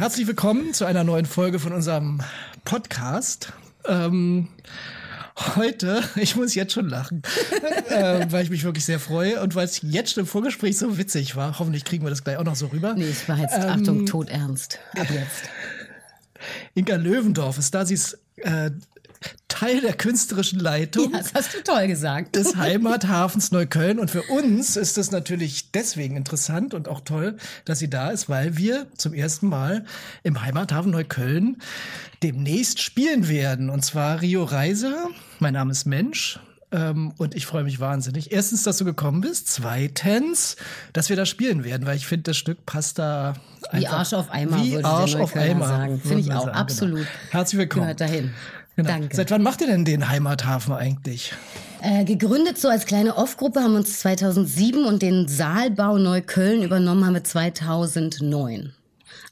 Herzlich willkommen zu einer neuen Folge von unserem Podcast. Ähm, heute, ich muss jetzt schon lachen, äh, weil ich mich wirklich sehr freue und weil es jetzt schon im Vorgespräch so witzig war. Hoffentlich kriegen wir das gleich auch noch so rüber. Nee, es war jetzt, ähm, Achtung, todernst. Ab jetzt. Inga Löwendorf ist da, sie ist äh, Teil der künstlerischen Leitung. Ja, das hast du toll gesagt. Des Heimathafens Neukölln. Und für uns ist es natürlich deswegen interessant und auch toll, dass sie da ist, weil wir zum ersten Mal im Heimathafen Neukölln demnächst spielen werden. Und zwar Rio Reise. Mein Name ist Mensch. Ähm, und ich freue mich wahnsinnig. Erstens, dass du gekommen bist. Zweitens, dass wir da spielen werden, weil ich finde, das Stück passt da einfach. Wie Arsch auf Eimer, wie würde Arsch auf Eimer sagen. Finde ich auch, sagen, absolut. Genau. Herzlich willkommen. Gehört dahin. Genau. Danke. Seit wann macht ihr denn den Heimathafen eigentlich? Äh, gegründet so als kleine Off-Gruppe haben wir uns 2007 und den Saalbau Neukölln übernommen haben wir 2009.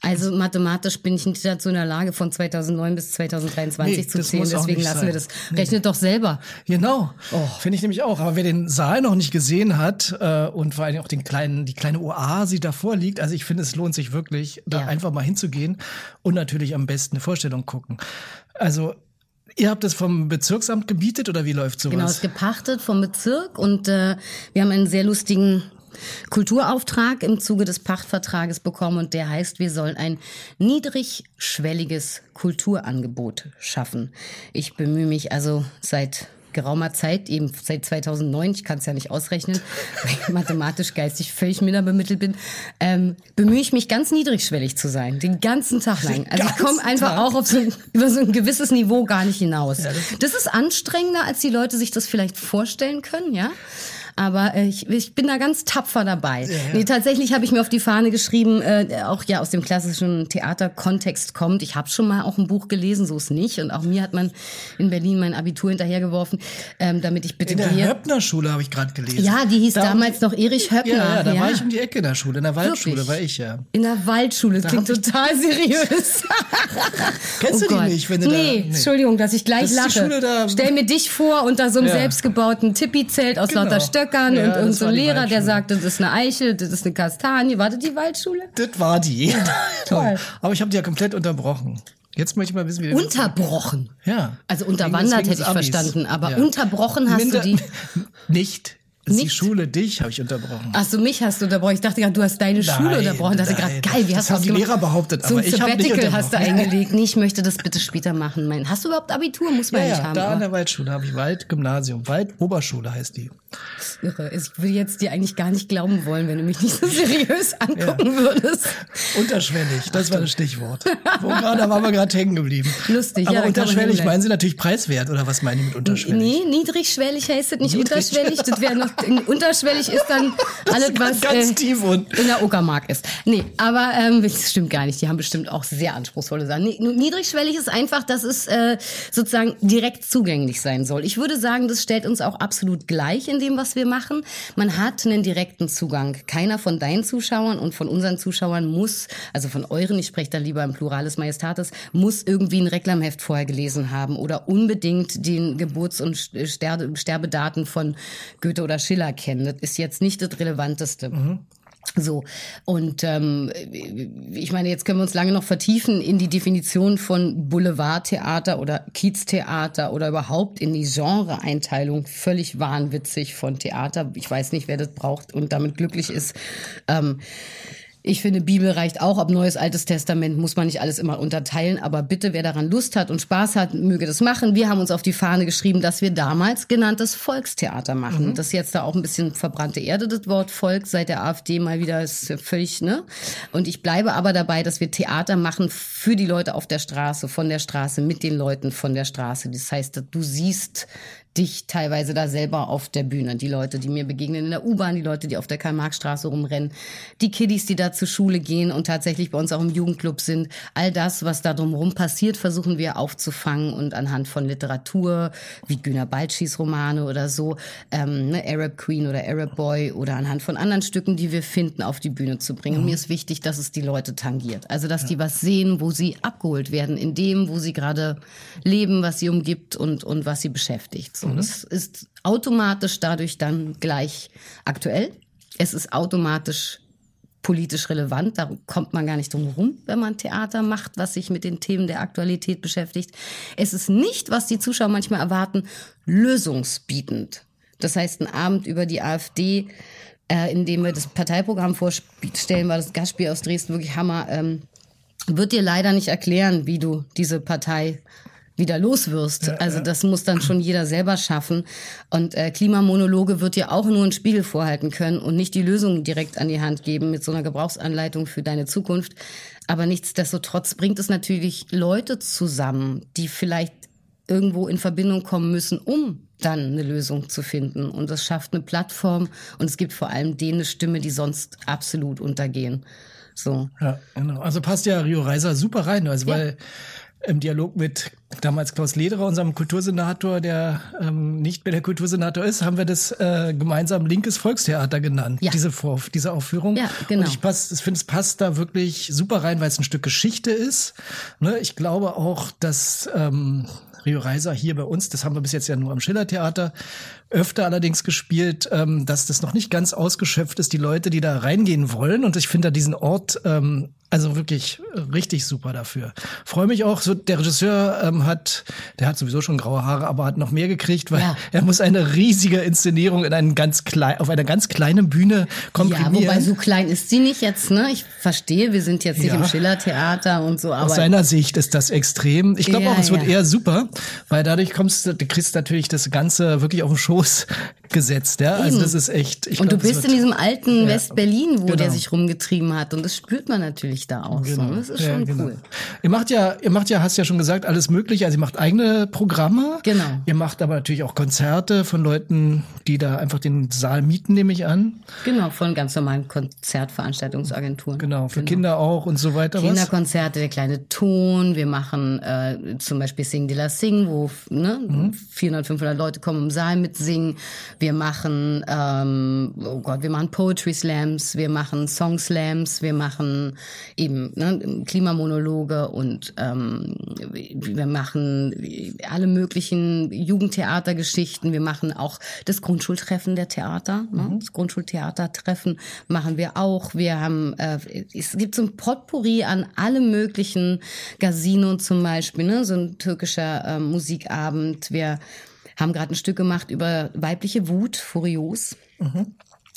Also mathematisch bin ich nicht dazu in der Lage, von 2009 bis 2023 nee, zu zählen. Deswegen lassen sein. wir das. Rechnet nee. doch selber. Genau. Oh. Finde ich nämlich auch. Aber wer den Saal noch nicht gesehen hat äh, und vor allem auch den kleinen, die kleine Oase, die davor liegt, also ich finde, es lohnt sich wirklich, da ja. einfach mal hinzugehen und natürlich am besten eine Vorstellung gucken. Also Ihr habt es vom Bezirksamt gebietet oder wie läuft sowas? Genau, es ist gepachtet vom Bezirk und äh, wir haben einen sehr lustigen Kulturauftrag im Zuge des Pachtvertrages bekommen und der heißt, wir sollen ein niedrigschwelliges Kulturangebot schaffen. Ich bemühe mich also seit geraumer Zeit, eben seit 2009, ich kann es ja nicht ausrechnen, weil ich mathematisch geistig völlig minder bemittelt bin, ähm, bemühe ich mich ganz niedrigschwellig zu sein, den ganzen Tag lang. Also ich komme einfach Tag. auch auf so ein, über so ein gewisses Niveau gar nicht hinaus. Ja, das, das ist anstrengender, als die Leute sich das vielleicht vorstellen können, ja aber äh, ich, ich bin da ganz tapfer dabei. Ja, ja. Nee, tatsächlich habe ich mir auf die Fahne geschrieben, äh, auch ja aus dem klassischen Theaterkontext kommt. Ich habe schon mal auch ein Buch gelesen, so ist nicht. Und auch mir hat man in Berlin mein Abitur hinterhergeworfen, ähm, damit ich bitte in der. Höppner-Schule habe ich gerade gelesen. Ja, die hieß da damals noch Erich Höppner. Ja, ja da ja. war ich um die Ecke in der Schule, in der Waldschule Wirklich? war ich ja. In der Waldschule, das klingt total seriös. Kennst oh du die Gott. nicht? Wenn du nee, da, nee, Entschuldigung, dass ich gleich das lache. Stell mir dich vor unter so einem selbstgebauten Tippi-Zelt aus genau. lauter Stöcken Stöckern ja, und irgendein so Lehrer, der sagte, das ist eine Eichel, das ist eine Kastanie. War das die Waldschule? Das war die. Toll. Aber ich habe die ja komplett unterbrochen. Jetzt möchte ich mal wissen, wie Unterbrochen? Ja. Also unterwandert hätte ich verstanden, aber ja. unterbrochen hast Minder, du die... Nicht. Nicht? Die Schule, dich habe ich unterbrochen. Ach so, mich hast du unterbrochen. Ich dachte gerade, du hast deine nein, Schule unterbrochen. Ich dachte gerade, geil, wie hast das du das haben die Lehrer behauptet, so aber ich habe nicht hast du eingelegt. Nee, ich möchte das bitte später machen. Mein, hast du überhaupt Abitur? Muss man ja, nicht ja, haben. da an der Waldschule habe ich Wald Gymnasium. Wald Oberschule heißt die. irre. Ich würde jetzt dir eigentlich gar nicht glauben wollen, wenn du mich nicht so seriös angucken ja. würdest. Unterschwellig, das Ach, war das Stichwort. Wo gerade waren wir gerade hängen geblieben. Lustig, aber ja. unterschwellig meinen Sie natürlich preiswert oder was meinen Sie mit unterschwellig? Nee, niedrigschwellig heißt es nicht Niedrig. unterschwellig. Das wäre noch unterschwellig ist dann alles, was ganz äh, tief und in der Uckermark ist. Nee, aber ähm, das stimmt gar nicht. Die haben bestimmt auch sehr anspruchsvolle Sachen. Nee, niedrigschwellig ist einfach, dass es äh, sozusagen direkt zugänglich sein soll. Ich würde sagen, das stellt uns auch absolut gleich in dem, was wir machen. Man hat einen direkten Zugang. Keiner von deinen Zuschauern und von unseren Zuschauern muss, also von euren, ich spreche da lieber im Pluralis Majestatis, muss irgendwie ein Reklamheft vorher gelesen haben oder unbedingt den Geburts- und Sterbedaten von Goethe oder Schiller kennen. Das ist jetzt nicht das Relevanteste. Mhm. So, und ähm, ich meine, jetzt können wir uns lange noch vertiefen in die Definition von Boulevardtheater oder Kieztheater oder überhaupt in die Genreeinteilung. Völlig wahnwitzig von Theater. Ich weiß nicht, wer das braucht und damit glücklich ist. Ähm, ich finde, Bibel reicht auch. Ob Neues, Altes Testament muss man nicht alles immer unterteilen. Aber bitte, wer daran Lust hat und Spaß hat, möge das machen. Wir haben uns auf die Fahne geschrieben, dass wir damals genanntes Volkstheater machen. Mhm. Das ist jetzt da auch ein bisschen verbrannte Erde, das Wort Volk, seit der AfD mal wieder ist völlig, ne? Und ich bleibe aber dabei, dass wir Theater machen für die Leute auf der Straße, von der Straße, mit den Leuten von der Straße. Das heißt, du siehst dich teilweise da selber auf der Bühne. Die Leute, die mir begegnen in der U-Bahn, die Leute, die auf der Karl-Marx-Straße rumrennen, die Kiddies, die da zur Schule gehen und tatsächlich bei uns auch im Jugendclub sind. All das, was da drumherum passiert, versuchen wir aufzufangen und anhand von Literatur, wie Günter Baltschis Romane oder so, ähm, ne, Arab Queen oder Arab Boy oder anhand von anderen Stücken, die wir finden, auf die Bühne zu bringen. Mhm. Mir ist wichtig, dass es die Leute tangiert. Also, dass ja. die was sehen, wo sie abgeholt werden, in dem, wo sie gerade leben, was sie umgibt und, und was sie beschäftigt. So. Mhm. Es ist automatisch dadurch dann gleich aktuell. Es ist automatisch politisch relevant. Da kommt man gar nicht drum herum, wenn man Theater macht, was sich mit den Themen der Aktualität beschäftigt. Es ist nicht, was die Zuschauer manchmal erwarten, lösungsbietend. Das heißt, ein Abend über die AfD, äh, in dem wir das Parteiprogramm vorstellen, war das Gastspiel aus Dresden wirklich Hammer. Ähm, wird dir leider nicht erklären, wie du diese Partei wieder los wirst. Ja, also das muss dann schon jeder selber schaffen. Und äh, Klimamonologe wird dir auch nur einen Spiegel vorhalten können und nicht die Lösung direkt an die Hand geben mit so einer Gebrauchsanleitung für deine Zukunft. Aber nichtsdestotrotz bringt es natürlich Leute zusammen, die vielleicht irgendwo in Verbindung kommen müssen, um dann eine Lösung zu finden. Und das schafft eine Plattform und es gibt vor allem denen eine Stimme, die sonst absolut untergehen. So. Ja, genau. Also passt ja Rio Reiser super rein, also ja. weil im Dialog mit damals Klaus Lederer, unserem Kultursenator, der ähm, nicht mehr der Kultursenator ist, haben wir das äh, gemeinsam Linkes Volkstheater genannt, ja. diese, Vor diese Aufführung. Ja, genau. Und ich, pass, ich finde, es passt da wirklich super rein, weil es ein Stück Geschichte ist. Ne? Ich glaube auch, dass ähm, Rio Reiser hier bei uns, das haben wir bis jetzt ja nur am Schillertheater, öfter allerdings gespielt, ähm, dass das noch nicht ganz ausgeschöpft ist, die Leute, die da reingehen wollen. Und ich finde da diesen Ort ähm, also wirklich richtig super dafür. Freue mich auch, so der Regisseur ähm, hat, der hat sowieso schon graue Haare, aber hat noch mehr gekriegt, weil ja. er muss eine riesige Inszenierung in einen ganz klein, auf einer ganz kleinen Bühne komprimieren. Ja, wobei so klein ist sie nicht jetzt, ne? Ich verstehe, wir sind jetzt nicht ja. im Schillertheater und so, aber. Aus seiner Sicht ist das extrem. Ich glaube ja, auch, es wird eher super, weil dadurch kommst du, du kriegst natürlich das Ganze wirklich auf den Schoß gesetzt, ja. Also das ist echt. Ich und glaub, du bist in diesem alten West-Berlin, wo genau. der sich rumgetrieben hat und das spürt man natürlich da auch genau. so. Das ist schon ja, genau. cool. Ihr macht ja, ihr macht ja, hast ja schon gesagt, alles mögliche. Also ihr macht eigene Programme. Genau. Ihr macht aber natürlich auch Konzerte von Leuten, die da einfach den Saal mieten, nehme ich an. Genau, von ganz normalen Konzertveranstaltungsagenturen. Genau, für genau. Kinder auch und so weiter. Kinderkonzerte, der kleine Ton. Wir machen äh, zum Beispiel Sing de la Sing, wo ne, mhm. 400, 500 Leute kommen im Saal mitsingen. Wir machen, ähm, oh Gott, wir machen Poetry Slams, wir machen Song Slams, wir machen eben ne, Klimamonologe und ähm, wir machen alle möglichen Jugendtheatergeschichten. Wir machen auch das Grundschultreffen der Theater, ne? Mhm. das Grundschultheatertreffen machen wir auch. Wir haben, äh, es gibt so ein Potpourri an alle möglichen Casino zum Beispiel, ne? so ein türkischer äh, Musikabend. Wir haben gerade ein Stück gemacht über weibliche Wut, Furios. Mhm.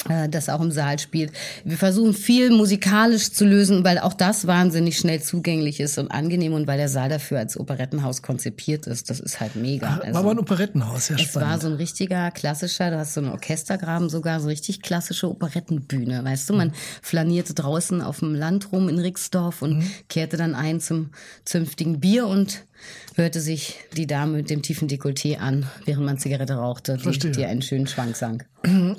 Äh, das auch im Saal spielt. Wir versuchen viel musikalisch zu lösen, weil auch das wahnsinnig schnell zugänglich ist und angenehm und weil der Saal dafür als Operettenhaus konzipiert ist. Das ist halt mega. Also, war aber ein Operettenhaus, ja Es spannend. war so ein richtiger klassischer, du hast so einen Orchestergraben sogar, so richtig klassische Operettenbühne. Weißt du, man mhm. flanierte draußen auf dem Land rum in Rixdorf und mhm. kehrte dann ein zum zünftigen Bier und hörte sich die Dame mit dem tiefen Dekolleté an, während man Zigarette rauchte, die, die einen schönen Schwank sang.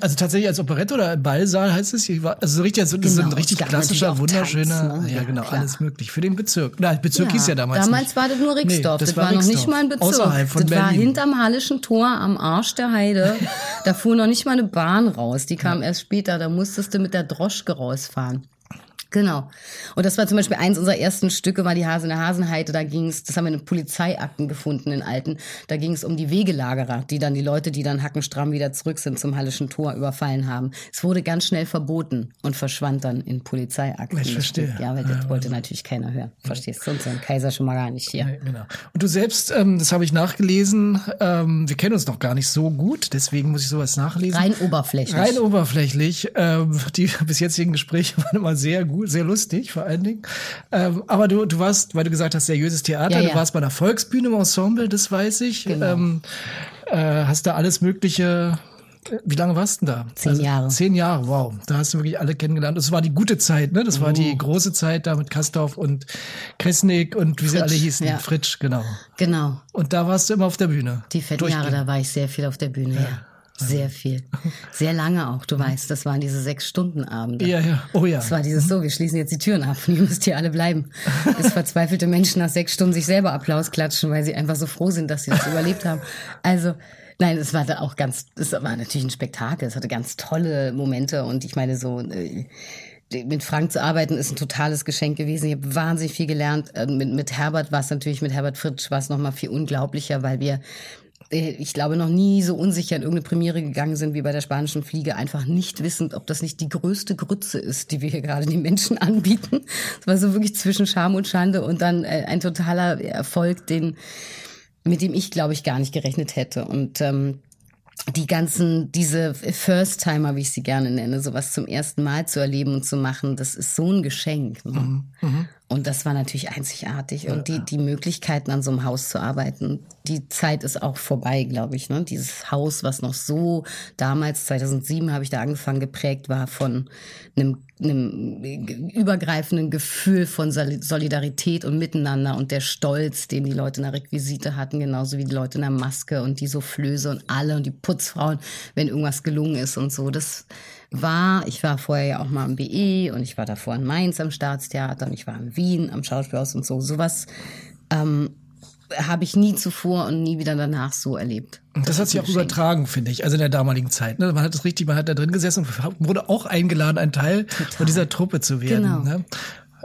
Also tatsächlich als Operette oder Ballsaal heißt es? Also so richtig, also das genau, ist ein richtig klassischer, wunderschöner, Tanz, ne? ja, ja, genau, klar. alles möglich für den Bezirk. Na, Bezirk ja, hieß ja damals Damals nicht. war das nur Rixdorf, nee, das, das, war, Rixdorf. noch nicht mal ein Bezirk. Außerhalb von das Berlin. war hinterm Hallischen Tor am Arsch der Heide. da fuhr noch nicht mal eine Bahn raus, die kam ja. erst später, da musstest du mit der Droschke rausfahren. Genau. Und das war zum Beispiel eins unserer ersten Stücke, war die Hase in der Hasenheide. Da ging es, das haben wir in Polizeiakten gefunden in Alten. Da ging es um die Wegelagerer, die dann die Leute, die dann hackenstramm wieder zurück sind zum Hallischen Tor überfallen haben. Es wurde ganz schnell verboten und verschwand dann in Polizeiakten. Ich verstehe. Ja, weil das ja, wollte natürlich keiner hören. Verstehst du? Und so ein Kaiser schon mal gar nicht hier. Ja, genau. Und du selbst, ähm, das habe ich nachgelesen, ähm, wir kennen uns noch gar nicht so gut, deswegen muss ich sowas nachlesen. Rein oberflächlich. Rein oberflächlich. Ähm, die bis jetzigen Gespräche waren immer sehr gut sehr lustig vor allen Dingen. Ähm, aber du, du warst, weil du gesagt hast, seriöses Theater, ja, ja. du warst bei einer Volksbühne im Ensemble, das weiß ich. Genau. Ähm, äh, hast da alles Mögliche äh, wie lange warst du denn da? Zehn also, Jahre. Zehn Jahre, wow. Da hast du wirklich alle kennengelernt. Das war die gute Zeit, ne? Das war die oh. große Zeit da mit Kastorf und Kresnik und wie Fritsch, sie alle hießen. Ja. Fritsch, genau. Genau. Und da warst du immer auf der Bühne. Die fetten Jahre, da war ich sehr viel auf der Bühne, ja. ja. Sehr viel. Sehr lange auch. Du weißt, das waren diese sechs Stunden Abende. Ja, ja. Oh ja. Das war dieses so, wir schließen jetzt die Türen ab und ihr müsst hier alle bleiben. Bis verzweifelte Menschen nach sechs Stunden sich selber Applaus klatschen, weil sie einfach so froh sind, dass sie das überlebt haben. Also, nein, es war da auch ganz, es war natürlich ein Spektakel. Es hatte ganz tolle Momente und ich meine so, äh, mit Frank zu arbeiten ist ein totales Geschenk gewesen. Ich habe wahnsinnig viel gelernt. Äh, mit, mit Herbert war es natürlich, mit Herbert Fritsch war es nochmal viel unglaublicher, weil wir ich glaube, noch nie so unsicher in irgendeine Premiere gegangen sind wie bei der spanischen Fliege, einfach nicht wissend, ob das nicht die größte Grütze ist, die wir hier gerade den Menschen anbieten. Es war so wirklich zwischen Scham und Schande und dann äh, ein totaler Erfolg, den, mit dem ich, glaube ich, gar nicht gerechnet hätte. Und ähm, die ganzen, diese First-Timer, wie ich sie gerne nenne, sowas zum ersten Mal zu erleben und zu machen, das ist so ein Geschenk. Ne? Mhm, mh. Und das war natürlich einzigartig. Und die, die Möglichkeiten, an so einem Haus zu arbeiten, die Zeit ist auch vorbei, glaube ich. Ne? Dieses Haus, was noch so damals, 2007 habe ich da angefangen, geprägt war von einem, einem übergreifenden Gefühl von Solidarität und Miteinander und der Stolz, den die Leute in der Requisite hatten, genauso wie die Leute in der Maske und die Soufflöse und alle und die Putzfrauen, wenn irgendwas gelungen ist und so. Das war, ich war vorher ja auch mal am BE und ich war davor in Mainz am Staatstheater und ich war in Wien am Schauspielhaus und so. Sowas ähm, habe ich nie zuvor und nie wieder danach so erlebt. Das, das hat sich auch übertragen, finde ich, also in der damaligen Zeit. Ne? Man hat es richtig, man hat da drin gesessen und wurde auch eingeladen, ein Teil Total. von dieser Truppe zu werden. Genau. Ne?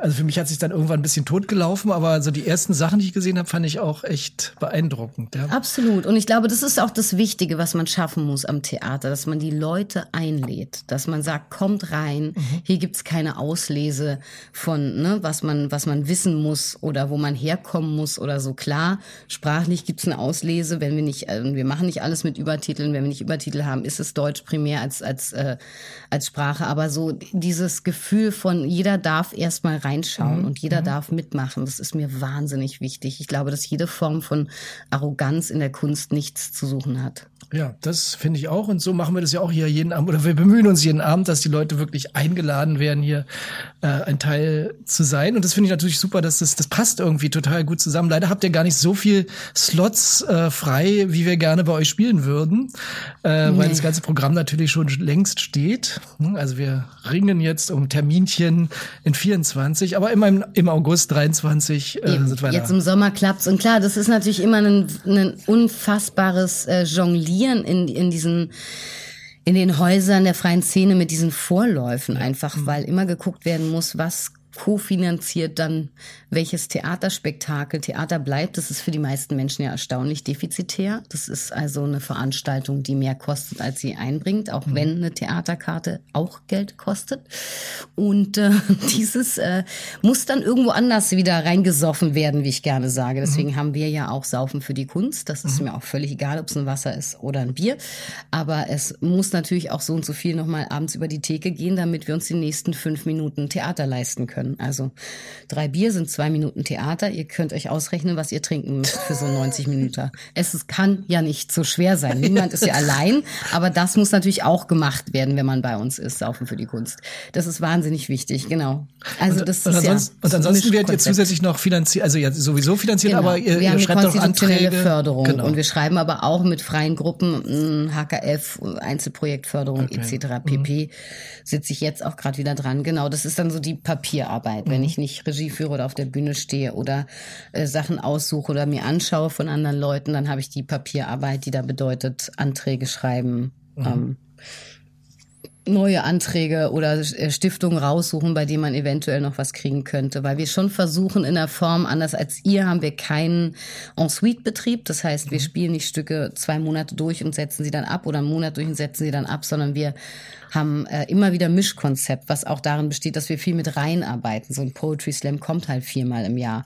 Also für mich hat sich dann irgendwann ein bisschen totgelaufen, aber so die ersten Sachen, die ich gesehen habe, fand ich auch echt beeindruckend. Ja. Absolut. Und ich glaube, das ist auch das Wichtige, was man schaffen muss am Theater, dass man die Leute einlädt, dass man sagt, kommt rein, mhm. hier gibt's keine Auslese von, ne, was man, was man wissen muss oder wo man herkommen muss oder so. Klar, sprachlich gibt's eine Auslese, wenn wir nicht, äh, wir machen nicht alles mit Übertiteln, wenn wir nicht Übertitel haben, ist es Deutsch primär als, als, äh, als Sprache. Aber so dieses Gefühl von jeder darf erstmal rein reinschauen mhm. und jeder mhm. darf mitmachen. Das ist mir wahnsinnig wichtig. Ich glaube, dass jede Form von Arroganz in der Kunst nichts zu suchen hat. Ja, das finde ich auch. Und so machen wir das ja auch hier jeden Abend. Oder wir bemühen uns jeden Abend, dass die Leute wirklich eingeladen werden, hier äh, ein Teil zu sein. Und das finde ich natürlich super, dass das, das passt irgendwie total gut zusammen. Leider habt ihr gar nicht so viel Slots äh, frei, wie wir gerne bei euch spielen würden. Äh, nee. Weil das ganze Programm natürlich schon längst steht. Also wir ringen jetzt um Terminchen in 24, aber immer im, im August 23 äh, sind wir Jetzt da. im Sommer klappt's. Und klar, das ist natürlich immer ein, ein unfassbares äh, Jonglieren Jonglieren in, in diesen in den Häusern der freien Szene mit diesen Vorläufen einfach, mhm. weil immer geguckt werden muss, was kofinanziert dann welches Theaterspektakel. Theater bleibt, das ist für die meisten Menschen ja erstaunlich defizitär. Das ist also eine Veranstaltung, die mehr kostet, als sie einbringt, auch mhm. wenn eine Theaterkarte auch Geld kostet. Und äh, dieses äh, muss dann irgendwo anders wieder reingesoffen werden, wie ich gerne sage. Deswegen mhm. haben wir ja auch Saufen für die Kunst. Das ist mhm. mir auch völlig egal, ob es ein Wasser ist oder ein Bier. Aber es muss natürlich auch so und so viel nochmal abends über die Theke gehen, damit wir uns die nächsten fünf Minuten Theater leisten können. Also drei Bier sind zwei Minuten Theater. Ihr könnt euch ausrechnen, was ihr trinken müsst für so 90 Minuten. Es kann ja nicht so schwer sein. Niemand ist ja allein. Aber das muss natürlich auch gemacht werden, wenn man bei uns ist, Saufen für die Kunst. Das ist wahnsinnig wichtig, genau. Also das und, ist ansonsten, ja, und ansonsten werdet ihr zusätzlich noch finanziert, also ja sowieso finanziert, genau. aber ihr, wir ihr schreibt auch Anträge. Förderung genau. und wir schreiben aber auch mit freien Gruppen HKF, Einzelprojektförderung okay. etc. pp. Mhm. Sitze ich jetzt auch gerade wieder dran. Genau, das ist dann so die Papierarbeit. Arbeit, mhm. wenn ich nicht Regie führe oder auf der Bühne stehe oder äh, Sachen aussuche oder mir anschaue von anderen Leuten, dann habe ich die Papierarbeit, die da bedeutet Anträge schreiben. Mhm. Ähm, neue Anträge oder äh, Stiftungen raussuchen, bei denen man eventuell noch was kriegen könnte. Weil wir schon versuchen, in der Form, anders als ihr, haben wir keinen Ensuite-Betrieb. Das heißt, wir mhm. spielen nicht Stücke zwei Monate durch und setzen sie dann ab oder einen Monat durch und setzen sie dann ab, sondern wir haben äh, immer wieder Mischkonzept, was auch darin besteht, dass wir viel mit reinarbeiten. So ein Poetry Slam kommt halt viermal im Jahr.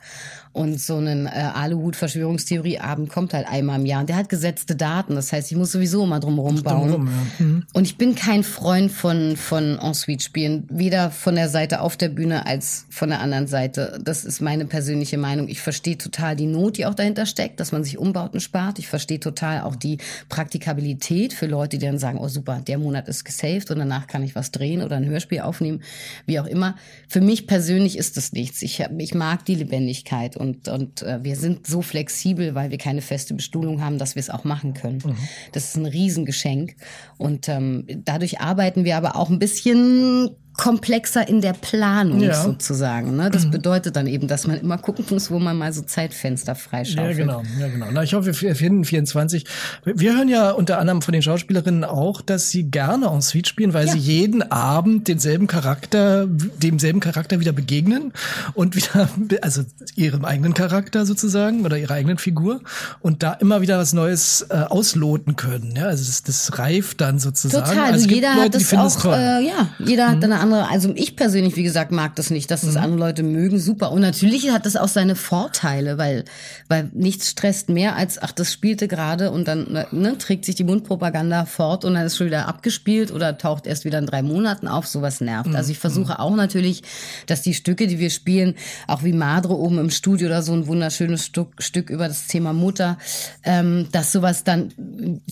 Und so ein äh, Aluhut-Verschwörungstheorie-Abend kommt halt einmal im Jahr. Und der hat gesetzte Daten. Das heißt, ich muss sowieso immer drumherum bauen. Drumherum, ja. mhm. Und ich bin kein Freund von, von Ensuite-Spielen. Weder von der Seite auf der Bühne als von der anderen Seite. Das ist meine persönliche Meinung. Ich verstehe total die Not, die auch dahinter steckt, dass man sich Umbauten spart. Ich verstehe total auch die Praktikabilität für Leute, die dann sagen, oh super, der Monat ist gesaved und danach kann ich was drehen oder ein Hörspiel aufnehmen, wie auch immer. Für mich persönlich ist das nichts. Ich, ich mag die Lebendigkeit und, und äh, wir sind so flexibel, weil wir keine feste Bestuhlung haben, dass wir es auch machen können. Mhm. Das ist ein Riesengeschenk und ähm, dadurch arbeiten wir aber auch ein bisschen komplexer in der Planung Ja. sozusagen. Ne? Das bedeutet dann eben, dass man immer gucken muss, wo man mal so Zeitfenster freischaufelt. Ja, genau, ja, genau. Na, ich hoffe, wir finden 24. Wir- hören ja unter anderem von den Schauspielerinnen auch, dass sie gerne en suite spielen, weil Ja. sie jeden Abend denselben Charakter, demselben Charakter wieder begegnen und wieder, also ihrem eigenen Charakter sozusagen oder ihrer eigenen Figur und da immer wieder was Neues äh, ausloten können. Ja, also das, das reift dann sozusagen. Total, also also jeder Leute, hat das auch. Mhm. äh, ja, jeder hat eine andere, also ich persönlich, wie gesagt, mag das nicht, dass das andere Leute mögen, super. Und natürlich hat das auch seine Vorteile, weil, weil nichts stresst mehr als, ach, das spielte gerade und dann ne, trägt sich die Mundpropaganda fort und dann ist schon wieder abgespielt oder taucht erst wieder in drei Monaten auf, sowas nervt. Mhm. Also ich versuche auch natürlich, dass die Stücke, die wir spielen, auch wie Madre oben im Studio oder so ein wunderschönes Stück, Stück über das Thema Mutter, ähm, dass sowas dann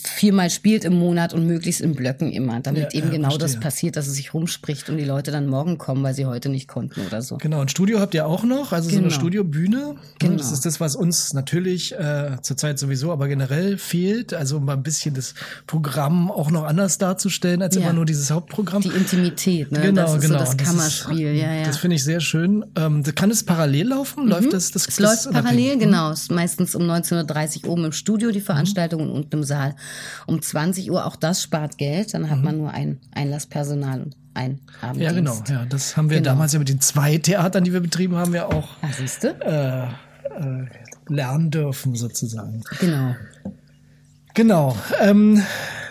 viermal spielt im Monat und möglichst in Blöcken immer, damit Ja, eben ja, genau das verstehe. passiert, dass es sich rumspricht und die Leute dann morgen kommen, weil sie heute nicht konnten oder so. Genau, ein Studio habt ihr auch noch, also so eine Genau. Studiobühne. Genau. Das ist das, was uns natürlich äh, zurzeit sowieso, aber generell fehlt. Also mal ein bisschen das Programm auch noch anders darzustellen, als Ja. immer nur dieses Hauptprogramm. Die Intimität, ne? Genau, das ist genau. so das Das ist- Kammerspiel, ja, ja. Das finde ich sehr schön. Ähm, kann es parallel laufen? Läuft das? das Es das läuft parallel, unabhängig? genau. Es ist meistens um 19.30 Uhr oben im Studio die Veranstaltung und unten im Saal um 20 Uhr. Auch das spart Geld. Dann hat man nur ein Einlasspersonal und ein Abenddienst. Ja, genau. Ja, das haben wir Genau. damals ja mit den zwei Theatern, die wir betrieben haben, ja auch Ah, äh, äh, lernen dürfen sozusagen. Genau. Genau. Ähm,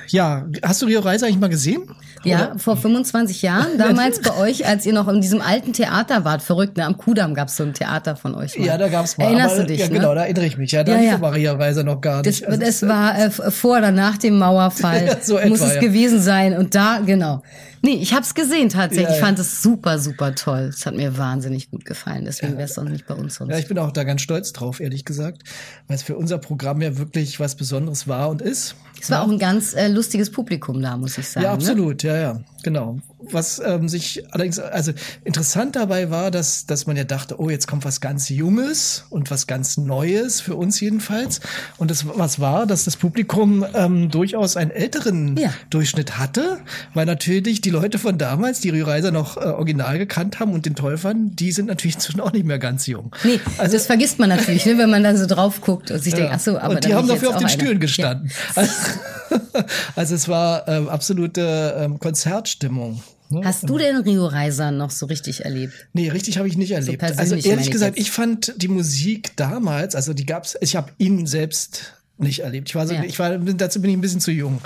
ja, hast du Rio Reiser eigentlich mal gesehen? Ja, vor 25 Jahren, damals bei euch, als ihr noch in diesem alten Theater wart, verrückt, ne? Am Kudamm gab's so ein Theater von euch. Mal. Ja, da gab's mal. Erinnerst aber, du dich, Ja, ne? genau, da erinnere ich mich. Ja, da Ja, ja. Maria Reiser noch gar Das, nicht. Also, das war äh, vor oder nach dem Mauerfall. Ja, so Muss etwa, es gewesen sein. Und da, genau. Nee, ich hab's gesehen tatsächlich. Ja, Ich fand es super, super toll. Es hat mir wahnsinnig gut gefallen. Deswegen wär's auch nicht bei uns sonst. ja, ich bin auch da ganz stolz drauf, ehrlich gesagt, weil es für unser Programm ja wirklich was Besonderes war und ist. es war auch ein ganz äh, lustiges Publikum da, muss ich sagen. Ja, Ne? absolut, ja, ja, genau. Was ähm, sich allerdings, also interessant dabei war, dass, dass man ja dachte, oh, jetzt kommt was ganz Junges und was ganz Neues, für uns jedenfalls. Und das, was war, dass das Publikum ähm, durchaus einen älteren Ja. Durchschnitt hatte, weil natürlich die Leute von damals, die Reiser noch äh, original gekannt haben und den toll fanden, die sind natürlich inzwischen auch nicht mehr ganz jung. Nee, Also- das vergisst man natürlich, ne, wenn man dann so drauf guckt und sich denkt, ach so, aber und die haben dafür auf den Stühlen einer. gestanden. Also, also es war ähm, absolute ähm, Konzertstimmung. Ne? Hast du den Rio Reiser noch so richtig erlebt? Nee, richtig habe ich nicht erlebt. persönlich also ehrlich ich gesagt, jetzt. ich fand die Musik damals, also die gab's, ich habe ihn selbst nicht erlebt. Ich war so, Ja. ich war dazu bin ich ein bisschen zu jung.